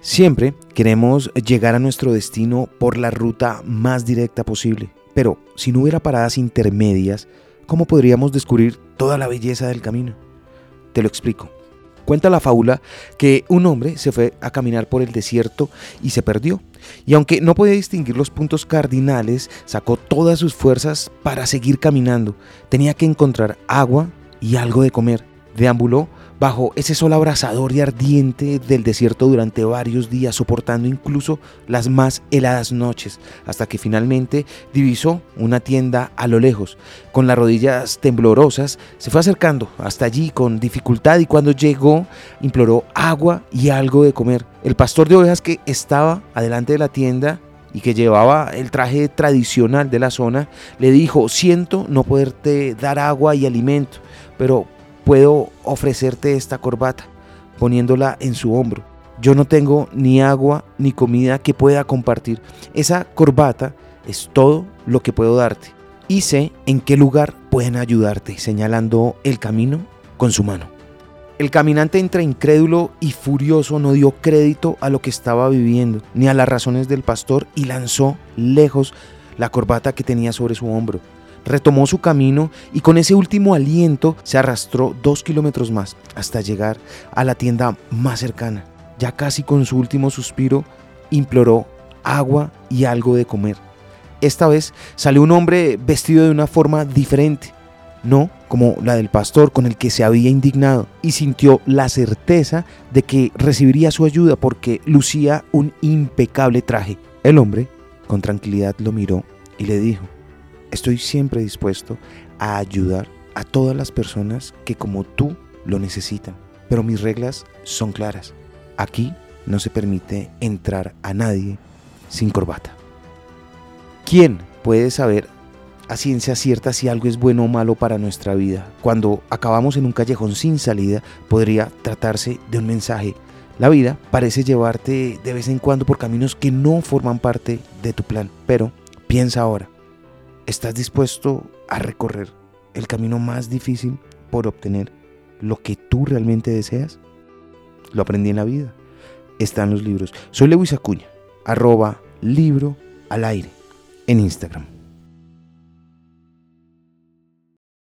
Siempre queremos llegar a nuestro destino por la ruta más directa posible, pero si no hubiera paradas intermedias, ¿cómo podríamos descubrir toda la belleza del camino? Te lo explico. Cuenta la fábula que un hombre se fue a caminar por el desierto y se perdió. Y aunque no podía distinguir los puntos cardinales, sacó todas sus fuerzas para seguir caminando. Tenía que encontrar agua y algo de comer. Deambuló bajo ese sol abrasador y ardiente del desierto durante varios días, soportando incluso las más heladas noches, hasta que finalmente divisó una tienda a lo lejos. Con las rodillas temblorosas, se fue acercando hasta allí con dificultad y cuando llegó imploró agua y algo de comer. El pastor de ovejas que estaba adelante de la tienda y que llevaba el traje tradicional de la zona, le dijo, siento no poderte dar agua y alimento, pero puedo ofrecerte esta corbata, poniéndola en su hombro. Yo no tengo ni agua ni comida que pueda compartir. Esa corbata es todo lo que puedo darte. Y sé en qué lugar pueden ayudarte, señalando el camino con su mano. El caminante entre incrédulo y furioso no dio crédito a lo que estaba viviendo, ni a las razones del pastor, y lanzó lejos la corbata que tenía sobre su hombro retomó su camino y con ese último aliento se arrastró dos kilómetros más hasta llegar a la tienda más cercana. Ya casi con su último suspiro, imploró agua y algo de comer. Esta vez salió un hombre vestido de una forma diferente, no como la del pastor con el que se había indignado, y sintió la certeza de que recibiría su ayuda porque lucía un impecable traje. El hombre con tranquilidad lo miró y le dijo, Estoy siempre dispuesto a ayudar a todas las personas que como tú lo necesitan, pero mis reglas son claras. Aquí no se permite entrar a nadie sin corbata. ¿Quién puede saber a ciencia cierta si algo es bueno o malo para nuestra vida? Cuando acabamos en un callejón sin salida, podría tratarse de un mensaje. La vida parece llevarte de vez en cuando por caminos que no forman parte de tu plan, pero piensa ahora, ¿Estás dispuesto a recorrer el camino más difícil por obtener lo que tú realmente deseas? Lo aprendí en la vida. Está en los libros. Soy Lewis Acuña, arroba libro al aire en Instagram.